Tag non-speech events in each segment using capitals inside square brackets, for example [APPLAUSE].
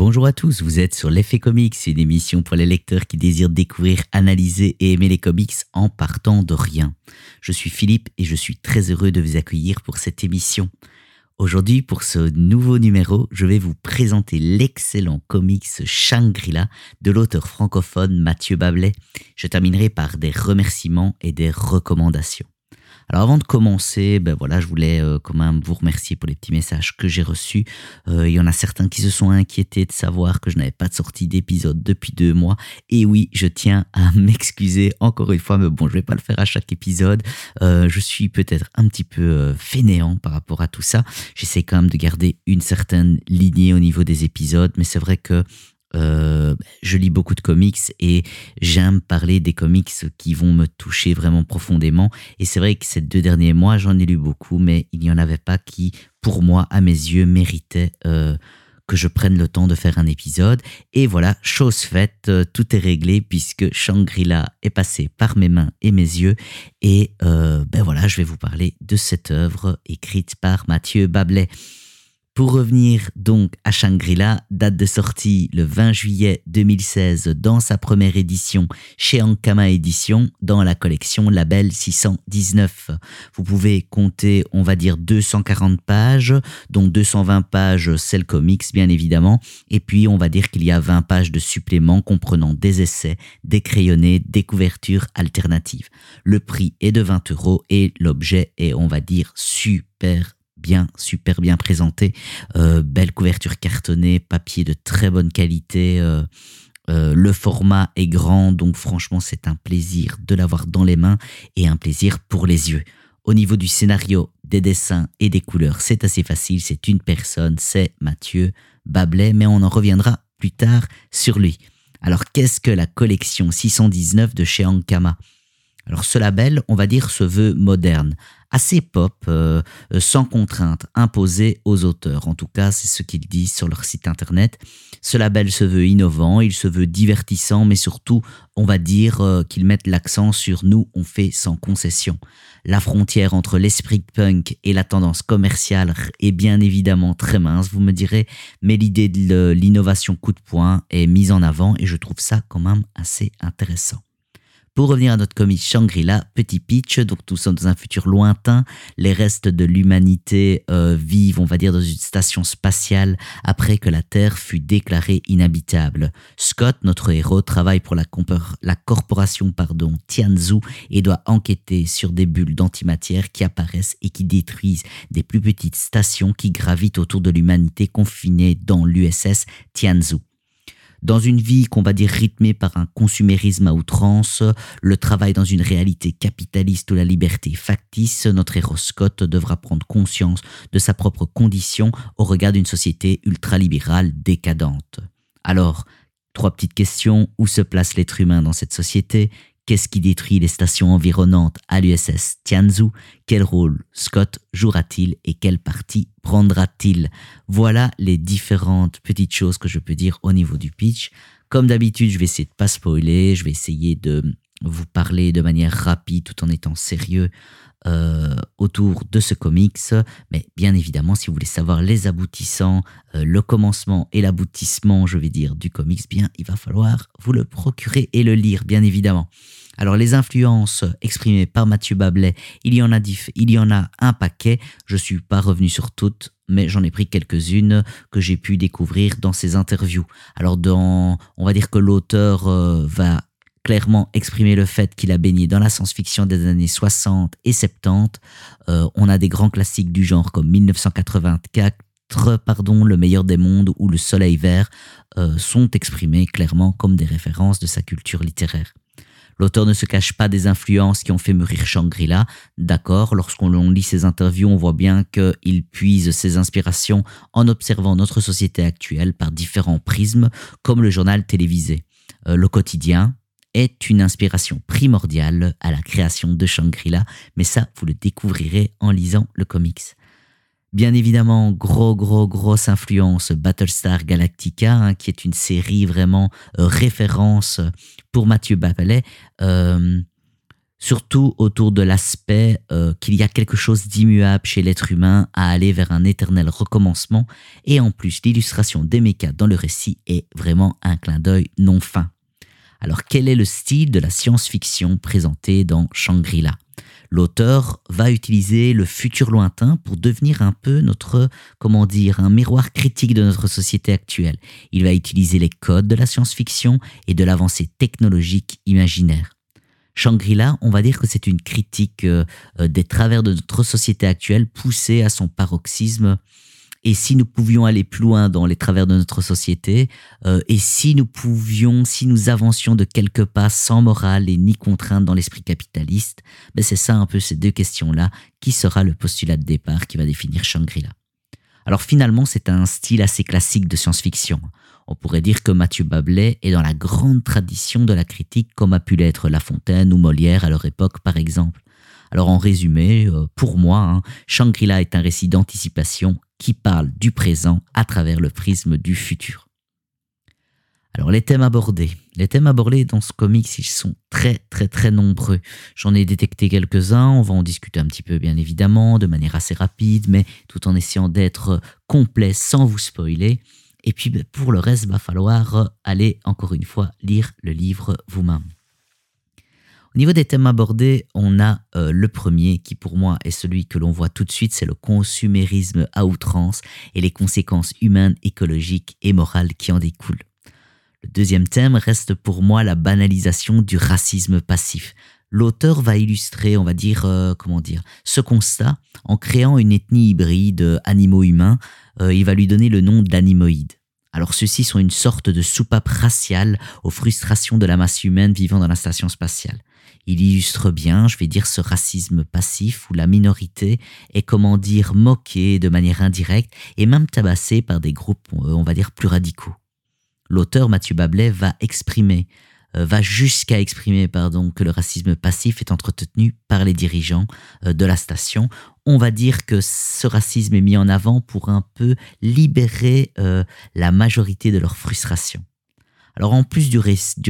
Bonjour à tous, vous êtes sur l'effet comics, une émission pour les lecteurs qui désirent découvrir, analyser et aimer les comics en partant de rien. Je suis Philippe et je suis très heureux de vous accueillir pour cette émission. Aujourd'hui, pour ce nouveau numéro, je vais vous présenter l'excellent comics Shangri-La de l'auteur francophone Mathieu Bablet. Je terminerai par des remerciements et des recommandations. Alors avant de commencer, ben voilà, je voulais euh, quand même vous remercier pour les petits messages que j'ai reçus. Euh, il y en a certains qui se sont inquiétés de savoir que je n'avais pas de sortie d'épisode depuis deux mois. Et oui, je tiens à [LAUGHS] m'excuser encore une fois, mais bon, je vais pas le faire à chaque épisode. Euh, je suis peut-être un petit peu fainéant par rapport à tout ça. J'essaie quand même de garder une certaine lignée au niveau des épisodes, mais c'est vrai que euh, je lis beaucoup de comics et j'aime parler des comics qui vont me toucher vraiment profondément. Et c'est vrai que ces deux derniers mois, j'en ai lu beaucoup, mais il n'y en avait pas qui, pour moi, à mes yeux, méritaient euh, que je prenne le temps de faire un épisode. Et voilà, chose faite, euh, tout est réglé puisque Shangri-La est passé par mes mains et mes yeux. Et ben voilà, je vais vous parler de cette œuvre écrite par Mathieu Bablet. Pour revenir donc à Shangri-La, date de sortie le 20 juillet 2016 dans sa première édition chez Ankama Édition dans la collection Label 619. Vous pouvez compter, on va dire, 240 pages, dont 220 pages c'est le comics bien évidemment, et puis on va dire qu'il y a 20 pages de suppléments comprenant des essais, des crayonnés, des couvertures alternatives. Le prix est de 20 euros et l'objet est, on va dire, super bien, super bien présenté. Euh, belle couverture cartonnée, papier de très bonne qualité. Euh, euh, le format est grand, donc franchement c'est un plaisir de l'avoir dans les mains et un plaisir pour les yeux. Au niveau du scénario, des dessins et des couleurs, c'est assez facile, c'est une personne, c'est Mathieu Bablet, mais on en reviendra plus tard sur lui. Alors qu'est-ce que la collection 619 de chez Ankama? Alors ce label, on va dire, se veut moderne, assez pop, euh, euh, sans contrainte imposée aux auteurs. En tout cas, c'est ce qu'ils disent sur leur site internet. Ce label se veut innovant, il se veut divertissant, mais surtout, on va dire euh, qu'ils mettent l'accent sur nous, on fait sans concession. La frontière entre l'esprit punk et la tendance commerciale est bien évidemment très mince, vous me direz, mais l'idée de l'innovation coup de poing est mise en avant et je trouve ça quand même assez intéressant. Pour revenir à notre comics Shangri-La, petit pitch, donc nous sommes dans un futur lointain, les restes de l'humanité euh, vivent, on va dire, dans une station spatiale après que la Terre fut déclarée inhabitable. Scott, notre héros, travaille pour la, corporation pardon, Tianzu et doit enquêter sur des bulles d'antimatière qui apparaissent et qui détruisent des plus petites stations qui gravitent autour de l'humanité confinée dans l'USS Tianzu. Dans une vie qu'on va dire rythmée par un consumérisme à outrance, le travail dans une réalité capitaliste où la liberté factice, notre héros Scott devra prendre conscience de sa propre condition au regard d'une société ultralibérale décadente. Alors, trois petites questions. Où se place l'être humain dans cette société? Qu'est-ce qui détruit les stations environnantes à l'USS Tianzu Quel rôle Scott jouera-t-il et quelle partie prendra-t-il? Voilà les différentes petites choses que je peux dire au niveau du pitch. Comme d'habitude, je vais essayer de pas spoiler, je vais essayer de vous parler de manière rapide tout en étant sérieux euh, autour de ce comics. Mais bien évidemment, si vous voulez savoir les aboutissants, euh, le commencement et l'aboutissement, je vais dire, du comics, bien, il va falloir vous le procurer et le lire, bien évidemment. Alors les influences exprimées par Mathieu Bablet, il y en a il y en a un paquet. Je suis pas revenu sur toutes, mais j'en ai pris quelques-unes que j'ai pu découvrir dans ses interviews. Alors dans, on va dire que l'auteur euh, va clairement exprimer le fait qu'il a baigné dans la science-fiction des années 60 et 70. Euh, on a des grands classiques du genre comme 1984, pardon, Le meilleur des mondes ou Le soleil vert euh, sont exprimés clairement comme des références de sa culture littéraire. L'auteur ne se cache pas des influences qui ont fait mûrir Shangri-La. D'accord, lorsqu'on lit ses interviews, on voit bien qu'il puise ses inspirations en observant notre société actuelle par différents prismes, comme le journal télévisé. Euh, le quotidien est une inspiration primordiale à la création de Shangri-La, mais ça, vous le découvrirez en lisant le comics. Bien évidemment, gros, gros, grosse influence Battlestar Galactica, hein, qui est une série vraiment euh, référence pour Mathieu Bapelet. Euh, surtout autour de l'aspect euh, qu'il y a quelque chose d'immuable chez l'être humain à aller vers un éternel recommencement, et en plus l'illustration d'Emeka dans le récit est vraiment un clin d'œil non fin. Alors quel est le style de la science-fiction présentée dans Shangri-La? L'auteur va utiliser le futur lointain pour devenir un peu notre, comment dire, un miroir critique de notre société actuelle. Il va utiliser les codes de la science-fiction et de l'avancée technologique imaginaire. Shangri-La, on va dire que c'est une critique euh, euh, des travers de notre société actuelle poussée à son paroxysme. Et si nous pouvions aller plus loin dans les travers de notre société, euh, et si nous pouvions, si nous avancions de quelques pas sans morale et ni contrainte dans l'esprit capitaliste, ben c'est ça un peu ces deux questions-là qui sera le postulat de départ qui va définir Shangri-La? Alors finalement, c'est un style assez classique de science-fiction. On pourrait dire que Mathieu Bablet est dans la grande tradition de la critique comme a pu l'être La Fontaine ou Molière à leur époque par exemple. Alors en résumé, euh, pour moi, hein, Shangri-La est un récit d'anticipation qui parle du présent à travers le prisme du futur. Alors les thèmes abordés. Les thèmes abordés dans ce comics, ils sont très très très nombreux. J'en ai détecté quelques-uns, on va en discuter un petit peu bien évidemment, de manière assez rapide, mais tout en essayant d'être complet sans vous spoiler. Et puis ben, pour le reste, va falloir aller encore une fois lire le livre vous-même. Au niveau des thèmes abordés, on a euh, le premier qui pour moi est celui que l'on voit tout de suite, c'est le consumérisme à outrance et les conséquences humaines, écologiques et morales qui en découlent. Le deuxième thème reste pour moi la banalisation du racisme passif. L'auteur va illustrer, on va dire, euh, comment dire, ce constat en créant une ethnie hybride euh, il va lui donner le nom d'animoïde. Alors ceux-ci sont une sorte de soupape raciale aux frustrations de la masse humaine vivant dans la station spatiale. Il illustre bien, je vais dire, ce racisme passif où la minorité est, comment dire, moquée de manière indirecte et même tabassée par des groupes, euh, on va dire, plus radicaux. L'auteur Mathieu Bablet va exprimer euh, va jusqu'à exprimer pardon, que le racisme passif est entretenu par les dirigeants euh, de la station. On va dire que ce racisme est mis en avant pour un peu libérer la majorité de leur frustration. Alors en plus du,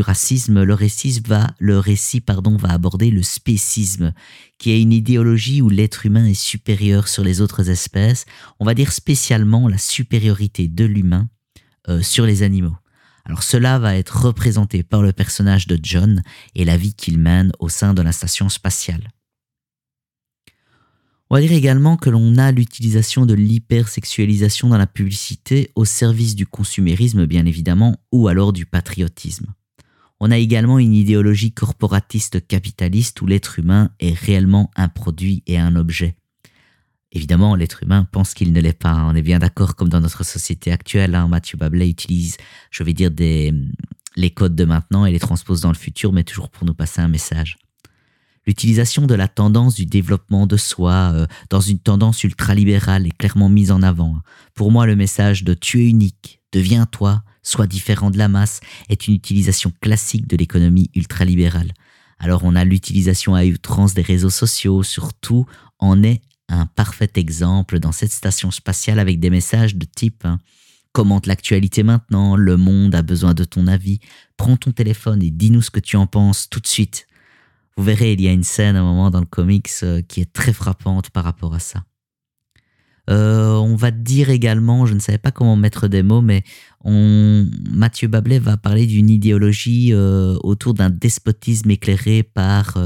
racisme, le récit, va, le récit pardon, va aborder le spécisme, qui est une idéologie où l'être humain est supérieur sur les autres espèces. On va dire spécialement la supériorité de l'humain sur les animaux. Alors cela va être représenté par le personnage de John et la vie qu'il mène au sein de la station spatiale. On va dire également que l'on a l'utilisation de l'hypersexualisation dans la publicité au service du consumérisme bien évidemment ou alors du patriotisme. On a également une idéologie corporatiste capitaliste où l'être humain est réellement un produit et un objet. Évidemment, l'être humain pense qu'il ne l'est pas. On est bien d'accord, comme dans notre société actuelle. Hein, Mathieu Bablet utilise, je vais dire, les codes de maintenant et les transpose dans le futur, mais toujours pour nous passer un message. L'utilisation de la tendance du développement de soi euh, dans une tendance ultralibérale est clairement mise en avant. Pour moi, le message de tu es unique, deviens toi, sois différent de la masse est une utilisation classique de l'économie ultralibérale. Alors on a l'utilisation à outrance des réseaux sociaux, surtout en est un parfait exemple dans cette station spatiale avec des messages de type hein, Commente l'actualité maintenant, le monde a besoin de ton avis, prends ton téléphone et dis-nous ce que tu en penses tout de suite. Vous verrez, il y a une scène à un moment dans le comics euh, qui est très frappante par rapport à ça. Euh, on va dire également, je ne savais pas comment mettre des mots, mais Mathieu Bablet va parler d'une idéologie euh, autour d'un despotisme éclairé par,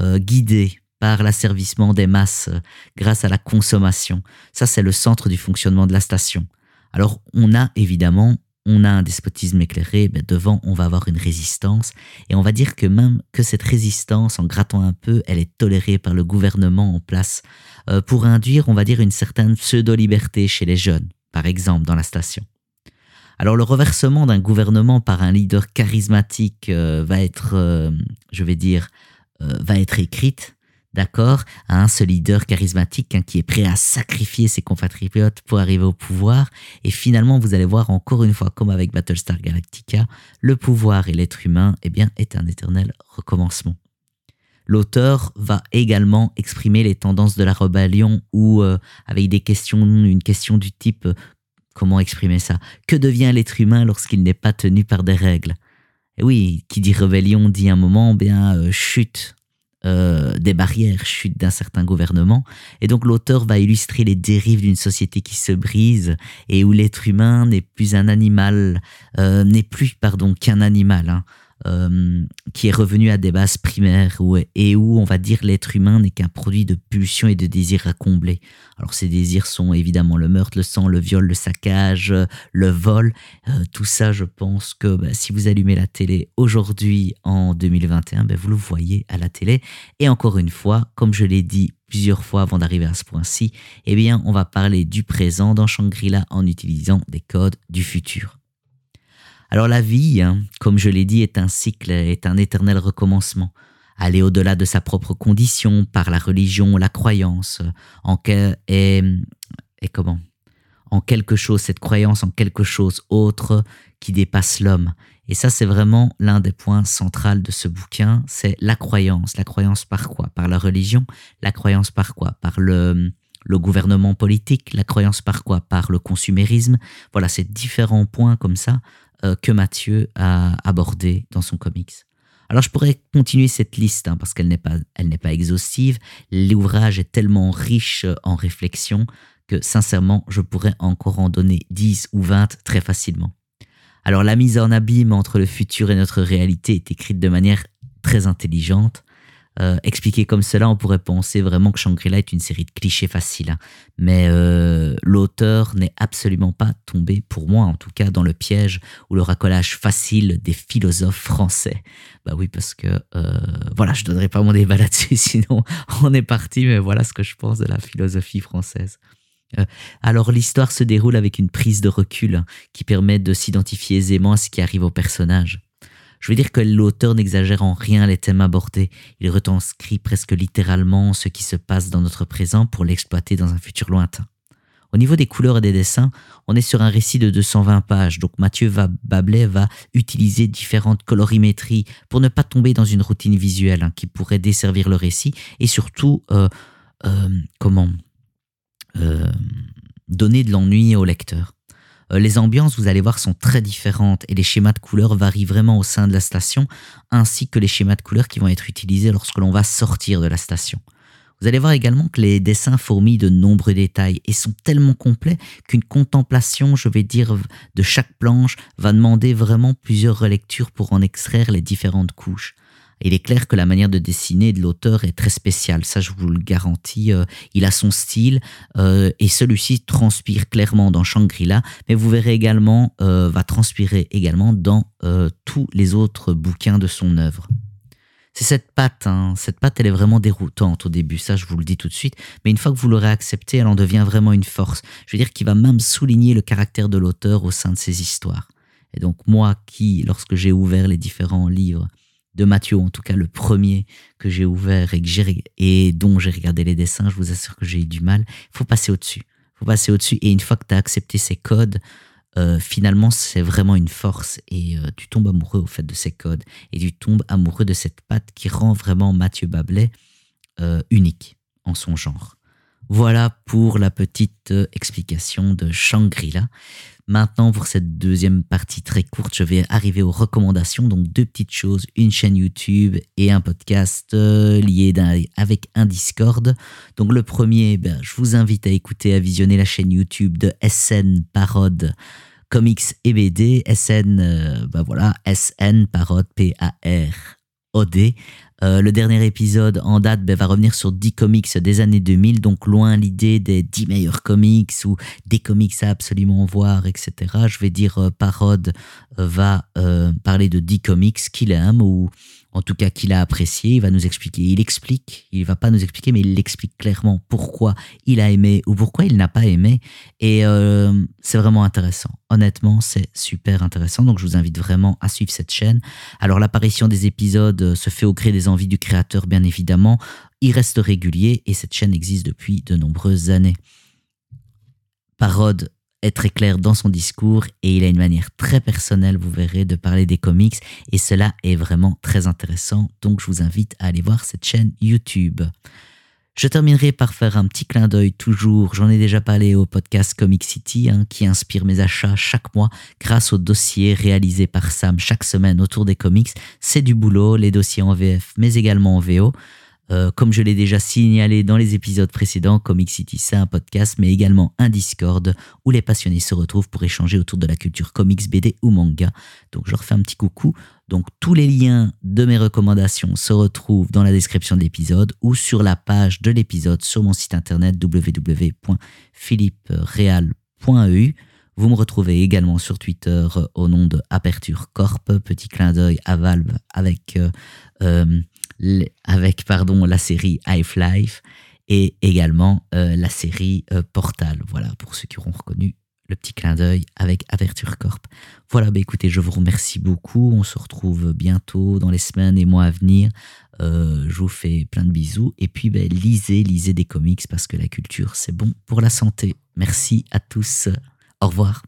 guidé par l'asservissement des masses grâce à la consommation. Ça, c'est le centre du fonctionnement de la station. Alors, on a évidemment, on a un despotisme éclairé, mais devant, on va avoir une résistance. Et on va dire que même que cette résistance, en grattant un peu, elle est tolérée par le gouvernement en place euh, pour induire, on va dire, une certaine pseudo-liberté chez les jeunes, par exemple, dans la station. Alors le reversement d'un gouvernement par un leader charismatique euh, va être, je vais dire, va être écrite d'accord, à un seul leader charismatique hein, qui est prêt à sacrifier ses compatriotes pour arriver au pouvoir. Et finalement, vous allez voir encore une fois, comme avec Battlestar Galactica, le pouvoir et l'être humain, eh bien, est un éternel recommencement. L'auteur va également exprimer les tendances de la rébellion ou euh, avec des questions, une question du type euh, comment exprimer ça? Que devient l'être humain lorsqu'il n'est pas tenu par des règles? Et oui, qui dit rébellion dit un moment, bien euh, chute euh, des barrières, chute d'un certain gouvernement. Et donc l'auteur va illustrer les dérives d'une société qui se brise et où l'être humain n'est plus un animal, euh, n'est plus pardon qu'un animal. Hein. Euh, qui est revenu à des bases primaires et où on va dire l'être humain n'est qu'un produit de pulsions et de désirs à combler. Alors ces désirs sont évidemment le meurtre, le sang, le viol, le saccage, le vol. Euh, tout ça, je pense que bah, si vous allumez la télé aujourd'hui en 2021, bah, vous le voyez à la télé. Et encore une fois, comme je l'ai dit plusieurs fois avant d'arriver à ce point-ci, eh bien on va parler du présent dans Shangri-La en utilisant des codes du futur. Alors la vie, hein, comme je l'ai dit, est un cycle, est un éternel recommencement. Aller au-delà de sa propre condition par la religion, la croyance, en et, et comment? En quelque chose, cette croyance en quelque chose autre qui dépasse l'homme. Et ça, c'est vraiment l'un des points centraux de ce bouquin, c'est la croyance. La croyance par quoi? Par la religion. La croyance par quoi? Par le, le gouvernement politique. La croyance par quoi? Par le consumérisme. Voilà, c'est différents points comme ça euh, que Mathieu a abordé dans son comics. Alors je pourrais continuer cette liste hein, parce qu'elle n'est pas, elle n'est pas exhaustive. L'ouvrage est tellement riche en réflexion que sincèrement je pourrais encore en donner 10 ou 20 très facilement. Alors la mise en abîme entre le futur et notre réalité est écrite de manière très intelligente. Euh, expliqué comme cela, on pourrait penser vraiment que Shangri-La est une série de clichés faciles. Hein. Mais euh, l'auteur n'est absolument pas tombé, pour moi en tout cas, dans le piège ou le racolage facile des philosophes français. Bah oui, parce que euh, voilà, je donnerai pas mon débat là-dessus, [LAUGHS] sinon on est parti. Mais voilà ce que je pense de la philosophie française. Alors l'histoire se déroule avec une prise de recul hein, qui permet de s'identifier aisément à ce qui arrive au personnage. Je veux dire que l'auteur n'exagère en rien les thèmes abordés. Il retranscrit presque littéralement ce qui se passe dans notre présent pour l'exploiter dans un futur lointain. Au niveau des couleurs et des dessins, on est sur un récit de 220 pages, donc Mathieu Bablet va utiliser différentes colorimétries pour ne pas tomber dans une routine visuelle hein, qui pourrait desservir le récit et surtout, euh, euh, comment, euh, donner de l'ennui au lecteur. Euh, les ambiances, vous allez voir, sont très différentes et les schémas de couleurs varient vraiment au sein de la station, ainsi que les schémas de couleurs qui vont être utilisés lorsque l'on va sortir de la station. Vous allez voir également que les dessins fourmillent de nombreux détails et sont tellement complets qu'une contemplation, je vais dire, de chaque planche va demander vraiment plusieurs relectures pour en extraire les différentes couches il est clair que la manière de dessiner de l'auteur est très spéciale, ça je vous le garantis. Euh, il a son style euh, et celui-ci transpire clairement dans Shangri-La, mais vous verrez également, euh, va transpirer également dans tous les autres bouquins de son œuvre. C'est cette patte, hein. cette patte elle est vraiment déroutante au début, ça je vous le dis tout de suite, mais une fois que vous l'aurez acceptée, elle en devient vraiment une force. Je veux dire qu'il va même souligner le caractère de l'auteur au sein de ses histoires. Et donc moi qui, lorsque j'ai ouvert les différents livres, de Mathieu, en tout cas le premier que j'ai ouvert et, que et dont j'ai regardé les dessins, je vous assure que j'ai eu du mal. Il faut passer au-dessus. Il faut passer au-dessus. Et une fois que tu as accepté ces codes, euh, finalement, c'est vraiment une force. Et euh, tu tombes amoureux au fait de ces codes. Et tu tombes amoureux de cette patte qui rend vraiment Mathieu Bablet euh, unique en son genre. Voilà pour la petite explication de Shangri-La. Maintenant, pour cette deuxième partie très courte, je vais arriver aux recommandations. Donc, deux petites choses, une chaîne YouTube et un podcast euh, lié avec un Discord. Donc, le premier, ben, je vous invite à écouter, à visionner la chaîne YouTube de SN Parode Comics et BD. SN, euh, ben voilà, SN Parode, P-A-R-O-D. Euh, le dernier épisode en date ben, va revenir sur 10 comics des années 2000, donc loin l'idée des 10 meilleurs comics ou des comics à absolument voir, etc. Je vais dire euh, Parode euh, va parler de 10 comics qu'il aime ou en tout cas qu'il a apprécié, il va nous expliquer. Il explique, il va pas nous expliquer, mais il explique clairement pourquoi il a aimé ou pourquoi il n'a pas aimé. Et euh, c'est vraiment intéressant. Honnêtement, c'est super intéressant. Donc je vous invite vraiment à suivre cette chaîne. Alors l'apparition des épisodes se fait au gré des envies du créateur, bien évidemment. Il reste régulier et cette chaîne existe depuis de nombreuses années. Parode est très clair dans son discours et il a une manière très personnelle, vous verrez, de parler des comics et cela est vraiment très intéressant. Donc je vous invite à aller voir cette chaîne YouTube. Je terminerai par faire un petit clin d'œil toujours, j'en ai déjà parlé au podcast Comic City hein, qui inspire mes achats chaque mois grâce aux dossiers réalisés par Sam chaque semaine autour des comics. C'est du boulot, les dossiers en VF mais également en VO. Euh, comme je l'ai déjà signalé dans les épisodes précédents, Comic City, c'est un podcast, mais également un Discord où les passionnés se retrouvent pour échanger autour de la culture comics, BD ou manga. Donc je leur fais un petit coucou. Donc tous les liens de mes recommandations se retrouvent dans la description de l'épisode ou sur la page de l'épisode sur mon site internet www.philippereal.eu. Vous me retrouvez également sur Twitter au nom de Aperture Corp, petit clin d'œil à Valve avec euh, euh, avec pardon, la série Half-Life et également euh, la série euh, Portal. Voilà, pour ceux qui auront reconnu le petit clin d'œil avec Aperture Corp. Voilà, bah écoutez, je vous remercie beaucoup. On se retrouve bientôt dans les semaines et mois à venir. Euh, je vous fais plein de bisous. Et puis, bah, lisez, lisez des comics parce que la culture, c'est bon pour la santé. Merci à tous. Au revoir.